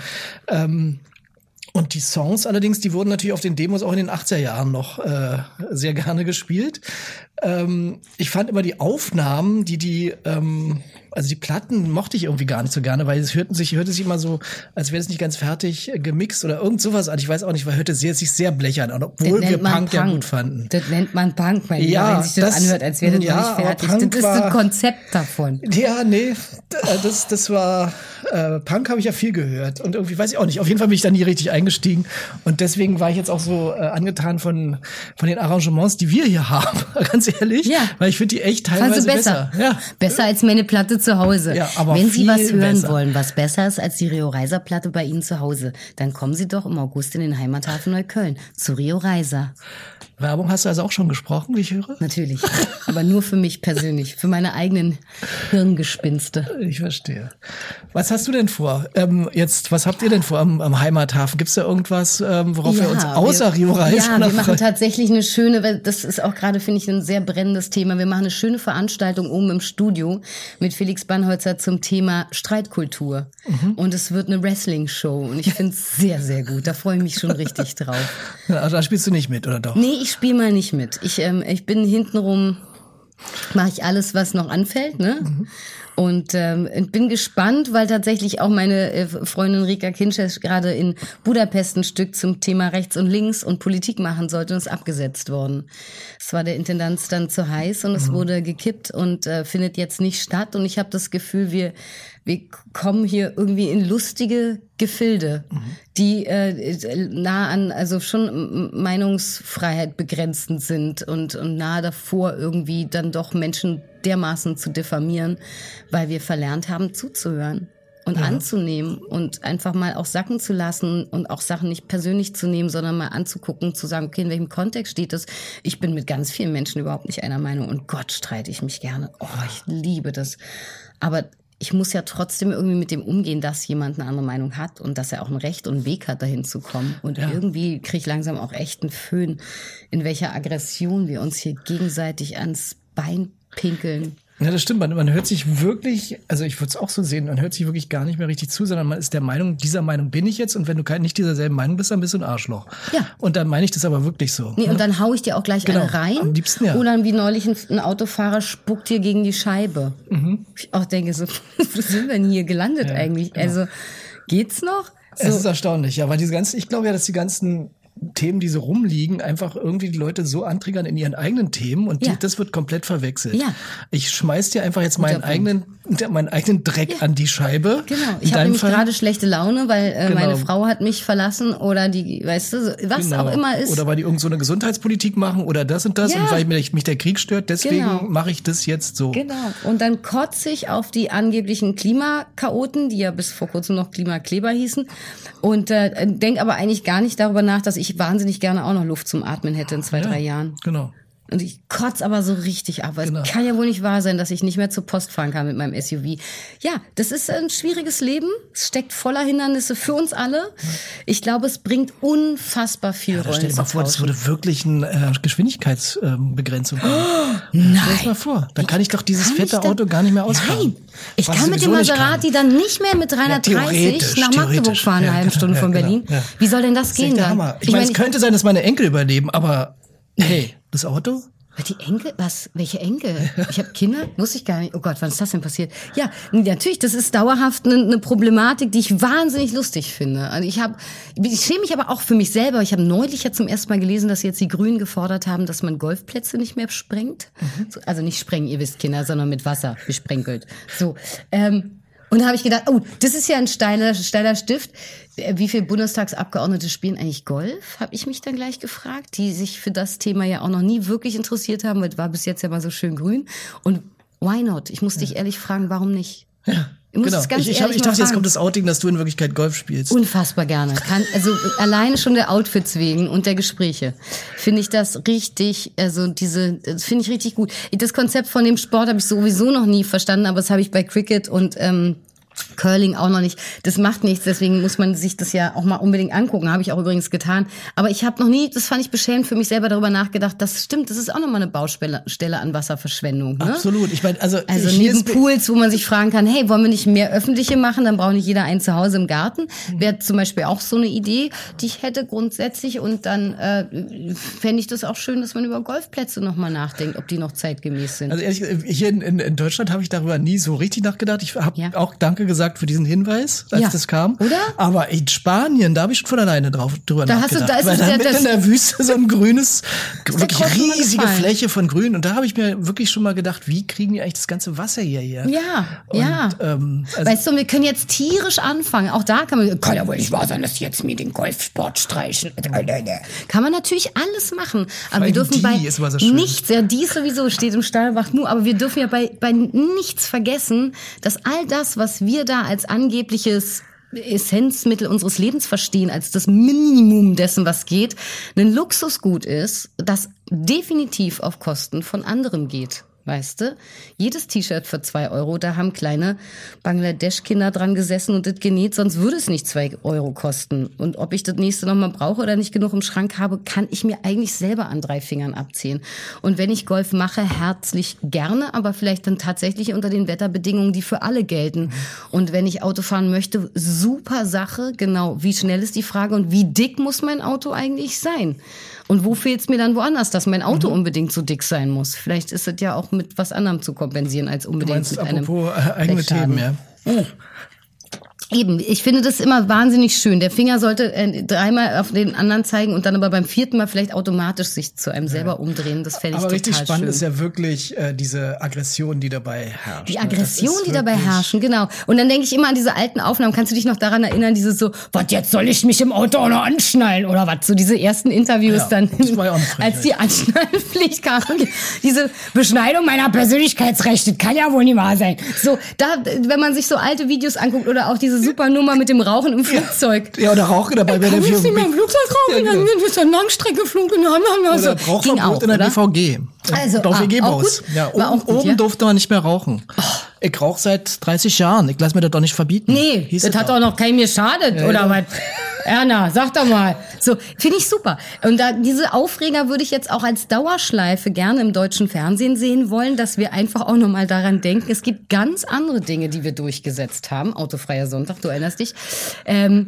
Ähm, und die Songs allerdings, die wurden natürlich auf den Demos auch in den 80er Jahren noch äh, sehr gerne gespielt. Ähm, ich fand immer die Aufnahmen, die die, ähm, also die Platten mochte ich irgendwie gar nicht so gerne, weil es hörten sich, hörte sich immer so, als wäre es nicht ganz fertig gemixt oder irgend sowas an. Ich weiß auch nicht, weil hörte sehr, sich sehr blechern an, obwohl wir man Punk, ja gut fanden. Das nennt man Punk, mein Ja, wenn sich das, das- anhört, als wäre das ja, nicht fertig. Punk Das ist war- das Konzept davon. Ja, nee, äh, das, das war, äh, Punk habe ich ja viel gehört und irgendwie weiß ich auch nicht. Auf jeden Fall bin ich da nie richtig eingestiegen und deswegen war ich jetzt auch so äh, angetan von, von den Arrangements, die wir hier haben, ganz ehrlich. Ja. Weil ich finde die echt Fand teilweise besser. besser. Ja. Besser als meine Platte zu Hause. Ja, aber Wenn Sie was hören besser. wollen, was besser ist als die Rio Reiser Platte bei Ihnen zu Hause, dann kommen Sie doch im August in den Heimathafen Neukölln zu Rio Reiser. Werbung hast du also auch schon gesprochen, wie ich höre? Natürlich. Aber nur für mich persönlich, für meine eigenen Hirngespinste. Ich verstehe. Was hast du denn vor? Ähm, jetzt, was habt ihr denn vor am, am Heimathafen? Gibt's da irgendwas, ähm, worauf wir uns außer Rio Reiser Ja, wir machen tatsächlich eine schöne, das ist auch gerade, finde ich, ein sehr brennendes Thema. Wir machen eine schöne Veranstaltung oben im Studio mit Felix Bannholzer zum Thema Streitkultur. Mhm. Und es wird eine Wrestling-Show. Und ich finde es sehr, sehr gut. Da freue ich mich schon richtig drauf. Ja, da spielst du nicht mit, oder doch? Nee, ich spiele mal nicht mit. Ich, ähm, ich bin hintenrum, mache ich alles, was noch anfällt, ne? Und ähm, bin gespannt, weil tatsächlich auch meine äh, Freundin Rika Kinches gerade in Budapest ein Stück zum Thema Rechts und Links und Politik machen sollte und ist abgesetzt worden. Es war der Intendanz dann zu heiß und es wurde gekippt und äh, findet jetzt nicht statt. Und ich habe das Gefühl, wir wir kommen hier irgendwie in lustige Gefilde, die äh, nah an, also schon Meinungsfreiheit begrenzend sind und, und nahe davor irgendwie dann doch Menschen dermaßen zu diffamieren, weil wir verlernt haben zuzuhören. und anzunehmen und einfach mal auch sacken zu lassen und auch Sachen nicht persönlich zu nehmen, sondern mal anzugucken, zu sagen, okay, in welchem Kontext steht das? Ich bin mit ganz vielen Menschen überhaupt nicht einer Meinung und Gott streite ich mich gerne. Oh, ich liebe das. Aber ich muss ja trotzdem irgendwie mit dem umgehen, dass jemand eine andere Meinung hat und dass er auch ein Recht und einen Weg hat, dahin zu kommen. Und Ja. irgendwie kriege ich langsam auch echt einen Föhn, in welcher Aggression wir uns hier gegenseitig ans Bein pinkeln. Ja, das stimmt. Man, man hört sich wirklich, also ich würde es auch so sehen, man hört sich wirklich gar nicht mehr richtig zu, sondern man ist der Meinung, dieser Meinung bin ich jetzt und wenn du kein, nicht dieser selben Meinung bist, dann bist du ein Arschloch. Ja. Und dann meine ich das aber wirklich so. Nee, und dann hau ich dir auch gleich Genau, eine rein. am liebsten ja. Oder wie neulich ein, ein Autofahrer spuckt dir gegen die Scheibe. Mhm. Ich auch denke so, wo sind wir denn hier gelandet eigentlich? Also, geht's noch? Es So, ist erstaunlich, ja, weil diese ganzen, ich glaube ja, dass die ganzen Themen, die so rumliegen, einfach irgendwie die Leute so antriggern in ihren eigenen Themen und Ja. die, das wird komplett verwechselt. Ja. Ich schmeiß dir einfach jetzt meinen eigenen, meinen eigenen Dreck an die Scheibe. Genau, ich habe nämlich gerade schlechte Laune, weil äh, Genau. meine Frau hat mich verlassen oder die, weißt du, was Genau. auch immer ist. Oder weil die irgend so eine Gesundheitspolitik machen oder das und das Ja. und weil mich, mich der Krieg stört, deswegen Genau. mache ich das jetzt so. Genau. Und dann kotze ich auf die angeblichen Klimakaoten, die ja bis vor kurzem noch Klimakleber hießen. Und äh, denke aber eigentlich gar nicht darüber nach, dass ich wahnsinnig gerne auch noch Luft zum Atmen hätte in zwei, drei Jahren. Genau. Und ich kotze aber so richtig ab. weil Genau. Es kann ja wohl nicht wahr sein, dass ich nicht mehr zur Post fahren kann mit meinem SUV. Ja, das ist ein schwieriges Leben. Es steckt voller Hindernisse für uns alle. Ich glaube, es bringt unfassbar viel Da Rollen stell dir mal vor, das würde wirklich eine äh, Geschwindigkeitsbegrenzung haben. Stell dir mal vor. Dann kann ich doch dieses Kann ich fette Auto gar nicht mehr ausfahren. Nein, ich kann mit dem Maserati dann nicht mehr mit 330 theoretisch, nach Magdeburg fahren, eine Ja, halbe genau, Stunde ja, von genau, Berlin. ja. Wie soll denn das, Das gehen dann? Hammer. Ich, meine, es könnte sein, dass meine Enkel überleben, aber hey, das Auto? Die Enkel? Was? Welche Enkel? Ich habe Kinder? Wusste ich gar nicht. Oh Gott, wann ist das denn passiert? Ja, natürlich, das ist dauerhaft eine, eine Problematik, die ich wahnsinnig lustig finde. Also ich habe, ich schäme mich aber auch für mich selber. Ich habe neulich ja zum ersten Mal gelesen, dass jetzt die Grünen gefordert haben, dass man Golfplätze nicht mehr sprengt. So, also nicht sprengen, ihr wisst, Kinder, sondern mit Wasser besprenkelt. So. Ähm, und da habe ich gedacht, oh, das ist ja ein steiler, steiler Stift. Wie viele Bundestagsabgeordnete spielen eigentlich Golf? Habe ich mich dann gleich gefragt, die sich für das Thema ja auch noch nie wirklich interessiert haben, weil es war bis jetzt ja mal so schön grün. Und why not? Ich muss dich ehrlich fragen, warum nicht? Ja. Ich muss genau. es ganz ich, ich, hab, ich dachte, jetzt kommt das Outing, dass du in Wirklichkeit Golf spielst. Unfassbar gerne. Kann, also alleine schon der Outfits wegen und der Gespräche finde ich das richtig, also diese, das finde ich richtig gut. Das Konzept von dem Sport habe ich sowieso noch nie verstanden, aber das habe ich bei Cricket und ähm, Curling auch noch nicht. Das macht nichts, deswegen muss man sich das ja auch mal unbedingt angucken. Habe ich auch übrigens getan. Aber ich habe noch nie, das fand ich beschämend für mich selber darüber nachgedacht. Das stimmt, das ist auch nochmal eine Baustelle Stelle an Wasserverschwendung. Ne? Absolut. Ich meine, also, Also hier neben Pools, wo man sich fragen kann, hey, wollen wir nicht mehr öffentliche machen, dann braucht nicht jeder ein Zuhause im Garten. Mhm. Wäre zum Beispiel auch so eine Idee, die ich hätte grundsätzlich. Und dann äh, fände ich das auch schön, dass man über Golfplätze nochmal nachdenkt, ob die noch zeitgemäß sind. Also ehrlich, gesagt, hier in, in, in Deutschland habe ich darüber nie so richtig nachgedacht. Ich habe Ja. auch Danke gesagt für diesen Hinweis, als Ja. das kam. Oder? Aber in Spanien, da habe ich schon von alleine drauf drüber Da hast du- nachgedacht. da ist weil da ja mitten in der Wüste so ein grünes, wirklich riesige. Fläche von Grün. Und da habe ich mir wirklich schon mal gedacht, wie kriegen die eigentlich das ganze Wasser hierher? Ja, Und, ja. Ähm, also, weißt du, wir können jetzt tierisch anfangen. Auch da kann man, kann ja wohl nicht wahr sein, dass jetzt mir den Golfsport streichen. Kann man natürlich alles machen. Aber wir dürfen bei so nichts, ja, die sowieso steht im Stall, wacht nur, aber wir dürfen ja bei, bei nichts vergessen, dass all das, was wir da als angebliches Essenzmittel unseres Lebens verstehen, als das Minimum dessen, was geht, ein Luxusgut ist, das definitiv auf Kosten von anderem geht. Weißt du? Jedes T-Shirt für zwei Euro, da haben kleine Bangladesch-Kinder dran gesessen und das genäht, sonst würde es nicht zwei Euro kosten. Und ob ich das nächste nochmal brauche oder nicht genug im Schrank habe, kann ich mir eigentlich selber an drei Fingern abzählen. Und wenn ich Golf mache, herzlich gerne, aber vielleicht dann tatsächlich unter den Wetterbedingungen, die für alle gelten. Und wenn ich Auto fahren möchte, super Sache, genau. Wie schnell ist die Frage und wie dick muss mein Auto eigentlich sein? Und wo fehlt es mir dann woanders, dass mein Auto Mhm. unbedingt so dick sein muss? Vielleicht ist es ja auch mit was anderem zu kompensieren als du unbedingt meinst, mit einem apropos äh, eigene Blechschaden. Themen, ja. Eben, ich finde das immer wahnsinnig schön. Der Finger sollte äh, dreimal auf den anderen zeigen und dann aber beim vierten Mal vielleicht automatisch sich zu einem selber umdrehen. Das fände ich Aber total richtig spannend schön. ist ja wirklich äh, diese Aggression, die dabei herrscht. Die ne? Aggression, die dabei herrschen, genau. Und dann denke ich immer an diese alten Aufnahmen. Kannst du dich noch daran erinnern, dieses so, was jetzt soll ich mich im Auto auch noch anschnallen oder was? So diese ersten Interviews Ja, dann, als die Anschnallpflicht kam. diese Beschneidung meiner Persönlichkeitsrechte, kann ja wohl nicht wahr sein. So, da, wenn man sich so alte Videos anguckt oder auch diese super Nummer mit dem Rauchen im Flugzeug. Ja, oder Rauchen dabei, wenn Kann ich nicht mehr im Flugzeug rauchen, Ja, dann genau. ist eine Langstrecke geflogen. Ja, ja, ja, so. Oder Rauchverbot auch, in der oder? BVG. Also, Doch ah, auch? Ja, oben, auch gut, oben ja? durfte man nicht mehr rauchen. Ich rauche seit 30 Jahren. Ich lasse mir das doch nicht verbieten. Nee, Hieß das es hat doch noch keinem geschadet, oder ja. was? Erna, sag doch mal. So, finde ich super. Und da, diese Aufreger würde ich jetzt auch als Dauerschleife gerne im deutschen Fernsehen sehen wollen, dass wir einfach auch nochmal daran denken, es gibt ganz andere Dinge, die wir durchgesetzt haben. Autofreier Sonntag, du erinnerst dich. Ähm,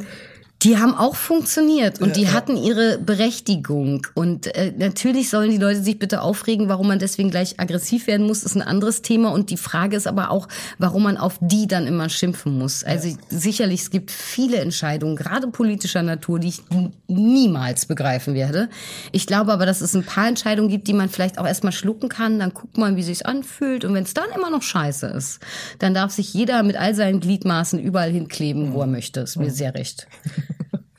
die haben auch funktioniert und die hatten ihre Berechtigung. Und äh, natürlich sollen die Leute sich bitte aufregen, warum man deswegen gleich aggressiv werden muss, ist ein anderes Thema. Und die Frage ist aber auch, warum man auf die dann immer schimpfen muss. Also sicherlich, es gibt viele Entscheidungen, gerade politischer Natur, die ich niemals begreifen werde. Ich glaube aber, dass es ein paar Entscheidungen gibt, die man vielleicht auch erstmal schlucken kann. Dann guckt man, wie sich's anfühlt. Und wenn es dann immer noch scheiße ist, dann darf sich jeder mit all seinen Gliedmaßen überall hinkleben, wo er möchte. Ist mir sehr recht.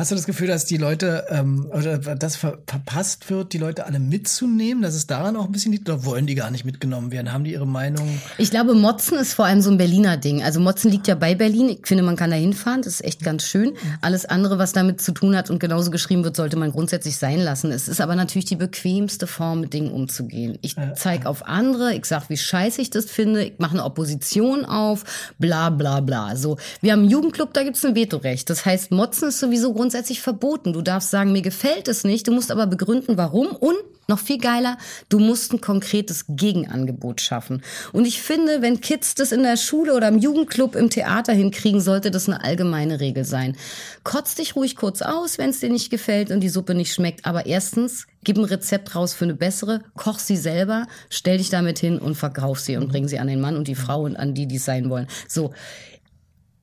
Hast du das Gefühl, dass die Leute, ähm, oder das ver verpasst wird, die Leute alle mitzunehmen, dass es daran auch ein bisschen liegt, oder wollen die gar nicht mitgenommen werden? Haben die ihre Meinung? Ich glaube, Motzen ist vor allem so ein Berliner Ding. Also Motzen liegt ja bei Berlin. Ich finde, man kann da hinfahren. Das ist echt ganz schön. Alles andere, was damit zu tun hat und genauso geschrieben wird, sollte man grundsätzlich sein lassen. Es ist aber natürlich die bequemste Form, mit Dingen umzugehen. Ich zeige auf andere, ich sag, wie scheiße ich das finde, ich mache eine Opposition auf, bla bla bla. So, wir haben einen Jugendclub, da gibt's ein Vetorecht. Das heißt, Motzen ist sowieso grundsätzlich verboten. Du darfst sagen, mir gefällt es nicht, du musst aber begründen, warum und noch viel geiler, du musst ein konkretes Gegenangebot schaffen. Und ich finde, wenn Kids das in der Schule oder im Jugendclub im Theater hinkriegen, sollte das eine allgemeine Regel sein. Kotz dich ruhig kurz aus, wenn es dir nicht gefällt und die Suppe nicht schmeckt. Aber erstens, gib ein Rezept raus für eine bessere, koch sie selber, stell dich damit hin und verkauf sie und bring sie an den Mann und die Frau und an die, die es sein wollen. So,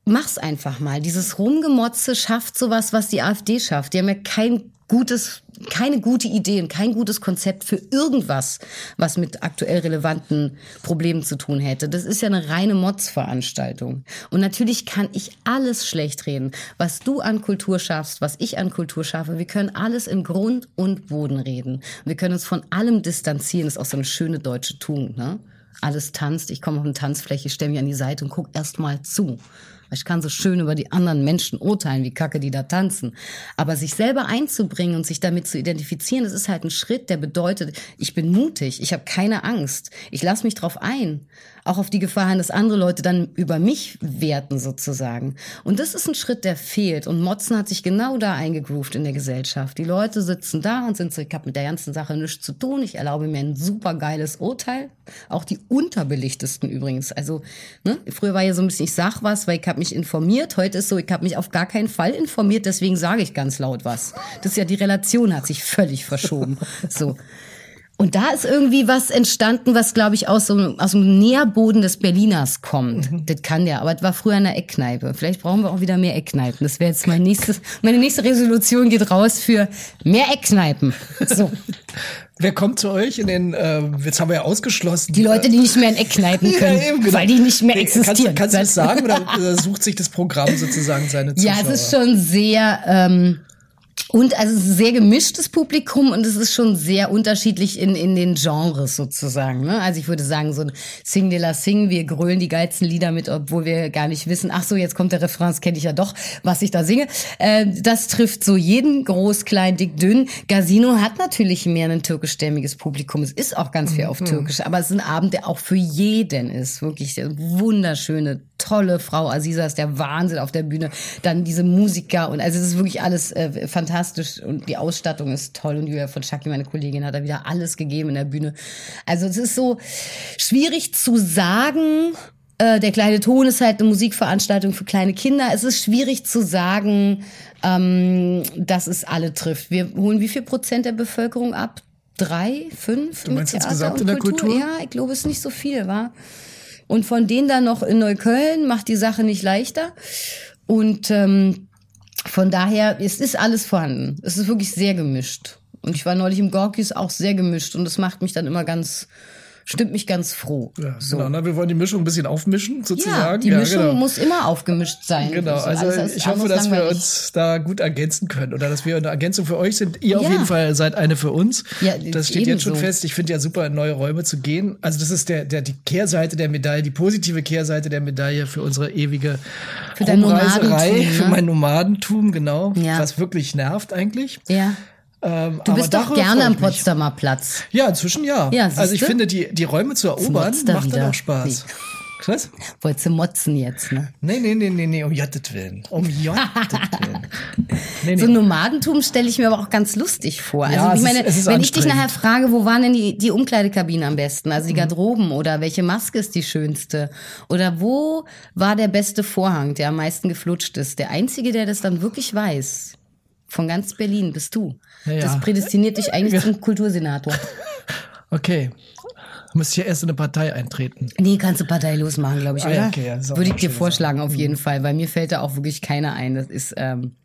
mach's einfach mal. Dieses Rumgemotze schafft sowas, was die AfD schafft. Die haben ja kein gutes, keine gute Idee und kein gutes Konzept für irgendwas, was mit aktuell relevanten Problemen zu tun hätte. Das ist ja eine reine Motzveranstaltung. Und natürlich kann ich alles schlecht reden. Was du an Kultur schaffst, was ich an Kultur schaffe, wir können alles in Grund und Boden reden. Wir können uns von allem distanzieren. Das ist auch so eine schöne deutsche Tugend, ne? Alles tanzt, ich komme auf eine Tanzfläche, stelle mich an die Seite und guck erst mal zu. Ich kann so schön über die anderen Menschen urteilen, wie kacke die da tanzen. Aber sich selber einzubringen und sich damit zu identifizieren, das ist halt ein Schritt, der bedeutet, ich bin mutig, ich habe keine Angst, ich lasse mich drauf ein. Auch auf die Gefahr hin, dass andere Leute dann über mich werten sozusagen. Und das ist ein Schritt, der fehlt. Und Motzen hat sich genau da eingegroovt in der Gesellschaft. Die Leute sitzen da und sind so, ich habe mit der ganzen Sache nichts zu tun. Ich erlaube mir ein super geiles Urteil. Auch die unterbelichtesten übrigens. Also ne, früher war ja so ein bisschen, ich sag was, weil ich habe mich informiert. Heute ist so, ich habe mich auf gar keinen Fall informiert, deswegen sage ich ganz laut was. Das ist ja die Relation hat sich völlig verschoben. So. Und da ist irgendwie was entstanden, was, glaube ich, aus so aus dem Nährboden des Berliners kommt. Das kann der, aber das war früher in der Eckkneipe. Vielleicht brauchen wir auch wieder mehr Eckkneipen. Das wäre jetzt mein nächstes, meine nächste Resolution geht raus für mehr Eckkneipen. So. Wer kommt zu euch in den, äh, jetzt haben wir ja ausgeschlossen. Die Leute, die nicht mehr in Eckkneipen können, Ja, genau. weil die nicht mehr existieren. Kannst, kannst du das sagen oder äh, sucht sich das Programm sozusagen seine Zuschauer? Ja, es ist schon sehr ähm, und also es ist ein sehr gemischtes Publikum und es ist schon sehr unterschiedlich in, in den Genres sozusagen. Ne? Also ich würde sagen, so ein Sing de la Sing, wir grölen die geilsten Lieder mit, obwohl wir gar nicht wissen, ach so, jetzt kommt der Refrain, das kenne ich ja doch, was ich da singe. Äh, das trifft so jeden, groß, klein, dick, dünn. Casino hat natürlich mehr ein türkischstämmiges Publikum. Es ist auch ganz viel auf Türkisch, aber es ist ein Abend, der auch für jeden ist. Wirklich wunderschöne, tolle Frau. Aziza ist der Wahnsinn auf der Bühne. Dann diese Musiker und also es ist wirklich alles äh, fantastisch und die Ausstattung ist toll und Julia von Schacki, meine Kollegin, hat da wieder alles gegeben in der Bühne. Also es ist so schwierig zu sagen, äh, der kleine Ton ist halt eine Musikveranstaltung für kleine Kinder. Es ist schwierig zu sagen, ähm, dass es alle trifft. Wir holen wie viel Prozent der Bevölkerung ab? Drei, fünf? Du meinst insgesamt in der Kultur? Ja, ich glaube, es ist nicht so viel, war. Und von denen dann noch in Neukölln macht die Sache nicht leichter. Und ähm, von daher, es ist alles vorhanden. Es ist wirklich sehr gemischt. Und ich war neulich im Gorkis auch sehr gemischt und das macht mich dann immer ganz, stimmt mich ganz froh. Ja, so. genau, na, wir wollen die Mischung ein bisschen aufmischen, sozusagen. Ja, die Mischung genau. muss immer aufgemischt sein. Genau, So, also alles ich hoffe, dass wir langweilig. uns da gut ergänzen können oder dass wir eine Ergänzung für euch sind. Ihr auf Ja. jeden Fall seid eine für uns. Ja, das steht jetzt schon fest. Ich finde ja super, in neue Räume zu gehen. Also das ist der, der, die Kehrseite der Medaille, die positive Kehrseite der Medaille für unsere ewige Für Rumreiserei, Nomadentum, für ne? mein Nomadentum, genau. Ja. Was wirklich nervt eigentlich. Ja. Ähm, Du bist doch gerne am ich. Potsdamer Platz. Ja, inzwischen ja. Ja, also ich siehste? finde, die, die Räume zu erobern, er macht dann wieder. auch Spaß. Was? Wolltest du motzen jetzt, ne? Nee, nee, nee, nee, nee, um Jottet willen. Um Jottet willen. Nee, nee. So ein Nomadentum stelle ich mir aber auch ganz lustig vor. Also Ja, ich es meine, ist- wenn ich dich nachher frage, wo waren denn die, die Umkleidekabinen am besten? Also die Mhm. Garderoben oder welche Maske ist die schönste? Oder wo war der beste Vorhang, der am meisten geflutscht ist? Der Einzige, der das dann wirklich weiß, von ganz Berlin bist du. Ja, ja. Das prädestiniert dich eigentlich zum Kultursenator. Okay. Müsst ihr erst in eine Partei eintreten. Nee, kannst du parteilos machen, glaube ich, Ah, oder? okay, ja, Würde ich dir vorschlagen, auf Mhm. jeden Fall, weil mir fällt da auch wirklich keiner ein. Das ist, ähm,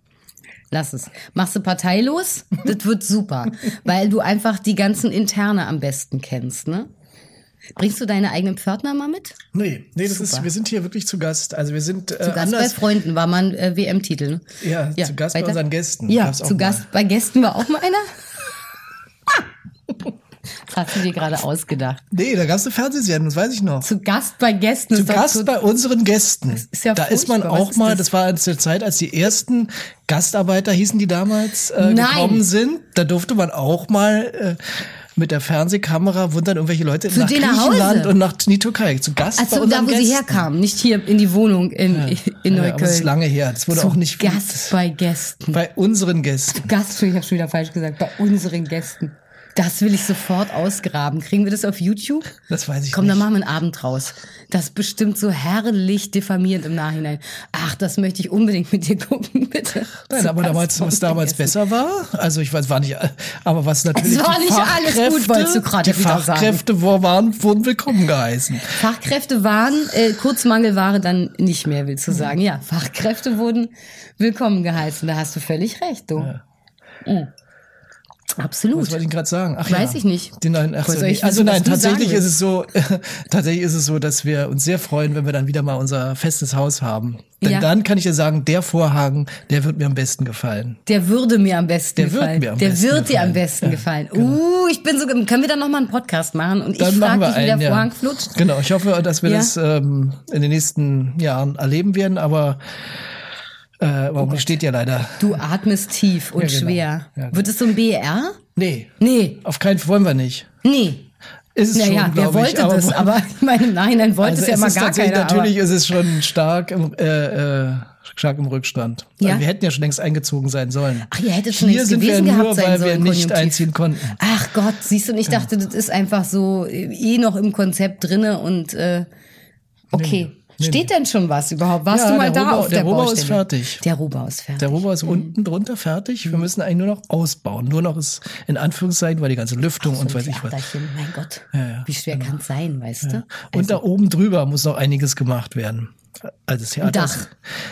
lass es. Machst du parteilos? das wird super, weil du einfach die ganzen Interne am besten kennst, ne? Bringst du deine eigenen Pförtner mal mit? Nee, nee, das ist, Super. wir sind hier wirklich zu Gast. Also wir sind äh, Zu Gast bei anders. Freunden war mal ein äh, WM-Titel, ne? Ja, zu Gast bei weiter. unseren Gästen. Ja, zu mal. Gast bei Gästen war auch mal einer. Das hast du dir gerade ausgedacht. Nee, da gab es eine Fernsehsendung, das weiß ich noch. Zu Gast bei Gästen. Zu ist Gast so- bei unseren Gästen. ist ja da ist man auch ist mal, das? das? war zur Zeit, als die ersten Gastarbeiter hießen, die damals äh, gekommen sind. Da durfte man auch mal äh, mit der Fernsehkamera wundern irgendwelche Leute Zu nach Griechenland und nach in die Türkei. Zu Gast Also unseren da, wo sie Gästen. herkamen, nicht hier in die Wohnung in, in Ja, Neukölln. aber das ist lange her. Das wurde Zu auch nicht Gast bei Gästen. bei unseren Gästen. Gast, ich habe schon wieder falsch gesagt, bei unseren Gästen. Das will ich sofort ausgraben. Kriegen wir das auf YouTube? Das weiß ich Komm, nicht. dann machen wir einen Abend draus. Das ist bestimmt so herrlich diffamierend im Nachhinein. Ach, das möchte ich unbedingt mit dir gucken, bitte. Nein, aber damals, was damals besser war, also ich weiß, war nicht, aber was natürlich Es war nicht alles gut, wolltest du gerade die sagen. Fachkräfte wo waren, wurden willkommen geheißen. Fachkräfte waren, äh, Kurzmangelware dann nicht mehr, willst du sagen. Ja, Fachkräfte wurden willkommen geheißen. Da hast du völlig recht, du. Mhm. Absolut. Was wollte ich gerade sagen? Ach Weiß ja. ich nicht. Die neuen, ach so, ich also was nein, tatsächlich ist es so, tatsächlich ist es so, dass wir uns sehr freuen, wenn wir dann wieder mal unser festes Haus haben. Denn Ja. dann kann ich dir sagen, der Vorhang, der wird mir am besten gefallen. Der würde mir am besten Der wird gefallen. mir am der besten wird dir am gefallen. besten Ja, gefallen. Uh, ich bin so. Können wir dann noch mal einen Podcast machen und Dann ich machen frage wir dich, wie der einen, ja. Vorhang flutscht? Genau, ich hoffe, dass wir das ähm, in den nächsten Jahren erleben werden, aber äh, warum steht ja leider. Du atmest tief und Ja, genau. schwer. Ja, genau. Wird es so ein BR? Nee, Nee, auf keinen Fall wollen wir nicht. nee. Ist es Naja, schon, wer glaube ich. wollte das? Aber ich meine, im Nachhinein wollte also es ja mal gar keiner. Natürlich ist es schon stark im, äh, äh, stark im Rückstand. Ja. Weil wir hätten ja schon längst eingezogen sein sollen. Ach, ihr hättet schon längst wir gewesen nur, gehabt sein weil wir nicht konjunktiv. einziehen konnten. Ach Gott, siehst du, und ich dachte, das ist einfach so äh, eh noch im Konzept drinne und äh, okay. Steht denn schon was überhaupt? Warst Ja, du mal der da Rohbau- auf der der Rohbau ist Baustelle? fertig. Der Rohbau ist fertig. Der Rohbau ist unten drunter fertig. Wir müssen eigentlich nur noch ausbauen. Nur noch ist in Anführungszeichen, weil die ganze Lüftung und so weiß ich was. Mein Gott. Ja, ja, Wie schwer kann es sein, weißt du? Und da oben drüber muss noch einiges gemacht werden. Also das Theater. Dach. ist-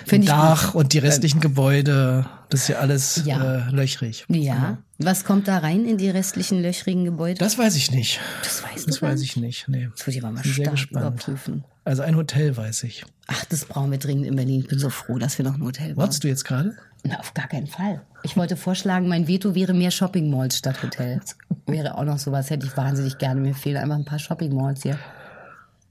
Find ich Dach und die restlichen Gebäude. Das ist ja alles Ja. Äh, löchrig. Ja. Was kommt da rein in die restlichen löchrigen Gebäude? Das weiß ich nicht. Das weißt Das weiß ich nicht. Nee. Das würde ich aber mal stark überprüfen. Also ein Hotel weiß ich. Ach, das brauchen wir dringend in Berlin. Ich bin so froh, dass wir noch ein Hotel bauen. Wolltest du jetzt gerade? Na, auf gar keinen Fall. Ich wollte vorschlagen, mein Veto wäre mehr Shopping Malls statt Hotel. Wäre auch noch sowas, hätte ich wahnsinnig gerne. Mir fehlen einfach ein paar Shopping Malls hier.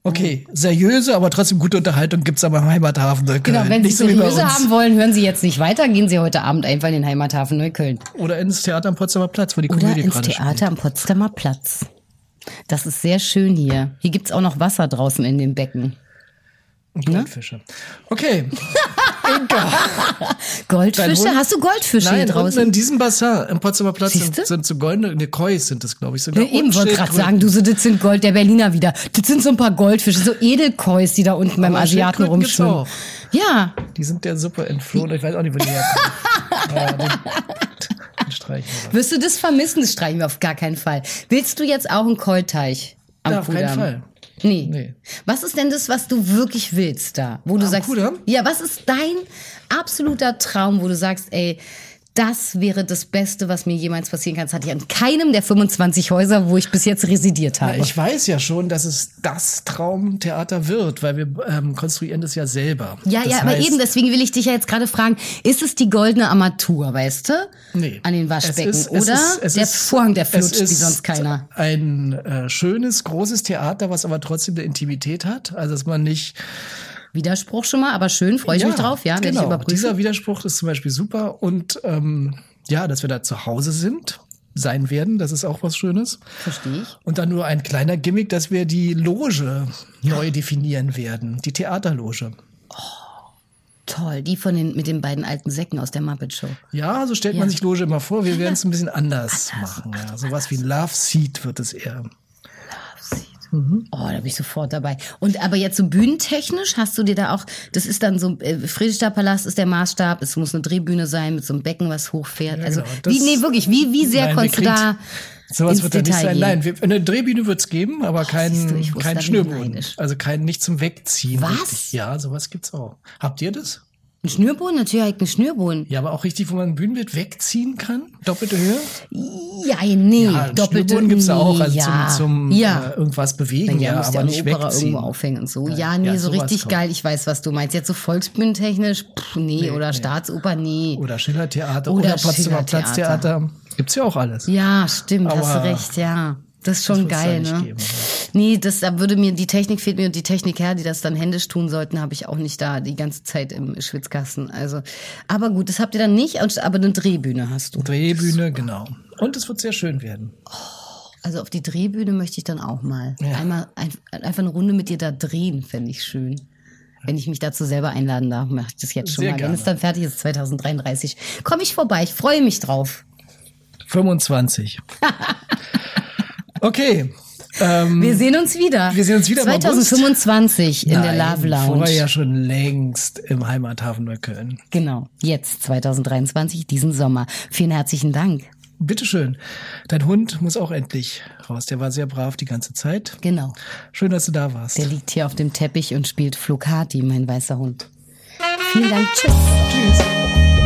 Okay, seriöse, aber trotzdem gute Unterhaltung gibt's aber im Heimathafen Neukölln. Genau, wenn Sie so seriöse haben wollen, hören Sie jetzt nicht weiter. Gehen Sie heute Abend einfach in den Heimathafen Neukölln. Oder ins Theater am Potsdamer Platz, wo die Oder Komödie ins gerade Theater spielt. am Potsdamer Platz. Das ist sehr schön hier. Hier gibt's auch noch Wasser draußen in dem Becken. Und Goldfische. Okay. Inka. Goldfische? Hast du Goldfische hier Nein, unten draußen? in diesem Bassin am Potsdamer Platz sind, sind so goldene, ne, Kois sind das, glaube ich. Sogar. Ja, eben wollte gerade sagen, du so, das sind Gold der Berliner wieder. Das sind so ein paar Goldfische, so Edelkois, die da unten beim Asiaten rumschwimmen. Ja, Die sind der Suppe entflohen. Ich weiß auch nicht, wo die herkommen. ja, streichen wir. wirst du das vermissen? Das streichen wir auf gar keinen Fall. Willst du jetzt auch einen Koi-Teich? am Ja, auf keinen Kudamm. Fall. Nee. Nee. Was ist denn das, was du wirklich willst da? Wo du Am sagst, Kudamm? ja, was ist dein absoluter Traum, wo du sagst, ey, das wäre das Beste, was mir jemals passieren kann. Das hatte ich an keinem der 25 Häuser, wo ich bis jetzt residiert habe. Ich weiß ja schon, dass es das Traumtheater wird, weil wir ähm, konstruieren das ja selber. ja, das ja, aber eben, deswegen will ich dich ja jetzt gerade fragen, ist es die goldene Armatur, weißt du? Nee. An den Waschbecken, Es ist- es oder? ist- es der ist- Vorhang, der es flutscht wie sonst keiner. Ein äh, schönes, großes Theater, was aber trotzdem eine Intimität hat. Also, dass man nicht. Widerspruch schon mal, aber schön, freue ich mich drauf, ja, werde genau. ich überprüfen. Dieser Widerspruch ist zum Beispiel super. Und ähm, ja, dass wir da zu Hause sind, sein werden, das ist auch was Schönes. Verstehe ich. Und dann nur ein kleiner Gimmick, dass wir die Loge neu definieren werden. Die Theaterloge. Toll, die von den, mit den beiden alten Säcken aus der Muppet Show. Ja, so stellt Ja. man sich Loge immer vor. Wir werden es ein bisschen anders machen. Ja. Sowas wie Love Seat wird es eher. Oh, da bin ich sofort dabei. Und aber jetzt so bühnentechnisch hast du dir da auch, das ist dann so, äh, Friedrichstadt Palast ist der Maßstab, es muss eine Drehbühne sein mit so einem Becken, was hochfährt. Ja, also, genau. Wie, nee, wirklich, wie, wie sehr Nein, konntest du da Sowas wird da nicht sein. Nein, wir, eine Drehbühne wird es geben, aber kein, siehst du, kein Schnürboden. Also kein nicht zum Wegziehen. Was? Richtig. Ja, sowas gibt's auch. Habt ihr das? Ein Schnürboden? Natürlich ich einen Schnürboden. Ja, aber auch richtig, wo man ein Bühnenbild wegziehen kann? Doppelte Höhe? Ja, nee, Ja, einen doppelte Schnürboden gibt's auch, also ja. zum, zum ja. äh, irgendwas bewegen, ja, ja, aber ja nicht Opera wegziehen. irgendwo aufhängen und so. Ja, Ja, nee, ja, so richtig kommt. geil. Ich weiß, was du meinst. Jetzt so volksbühnentechnisch, pff, nee, oder Staatsoper, nee. Oder Schillertheater Oder oder, Potsdamer. Platztheater. Gibt's ja auch alles. Ja, stimmt, hast Aber recht, ja. Das ist schon wird's da geil, ne? geben, Nee, das da würde mir die Technik fehlt mir und die Techniker, die das dann händisch tun sollten, habe ich auch nicht da die ganze Zeit im Schwitzkasten. Also, aber gut, das habt ihr dann nicht, aber eine Drehbühne hast du. Drehbühne, genau. Und es wird sehr schön werden. Also auf die Drehbühne möchte ich dann auch mal. Ja. Einmal ein, einfach eine Runde mit dir da drehen, fände ich schön. Wenn ich mich dazu selber einladen darf, mache ich das jetzt schon Sehr mal. Wenn gerne. es dann fertig ist, 2033, komme ich vorbei. Ich freue mich drauf. 25. Okay. Ähm, Wir sehen uns wieder. Wir sehen uns wieder im August. 2025 in der Love Lounge. Vorher ja schon längst im Heimathafen Neukölln. Genau, jetzt 2023, diesen Sommer. Vielen herzlichen Dank. Bitteschön. Dein Hund muss auch endlich raus. Der war sehr brav die ganze Zeit. Genau. Schön, dass du da warst. Der liegt hier auf dem Teppich und spielt Flocati, mein weißer Hund. Vielen Dank. Tschüss. Tschüss.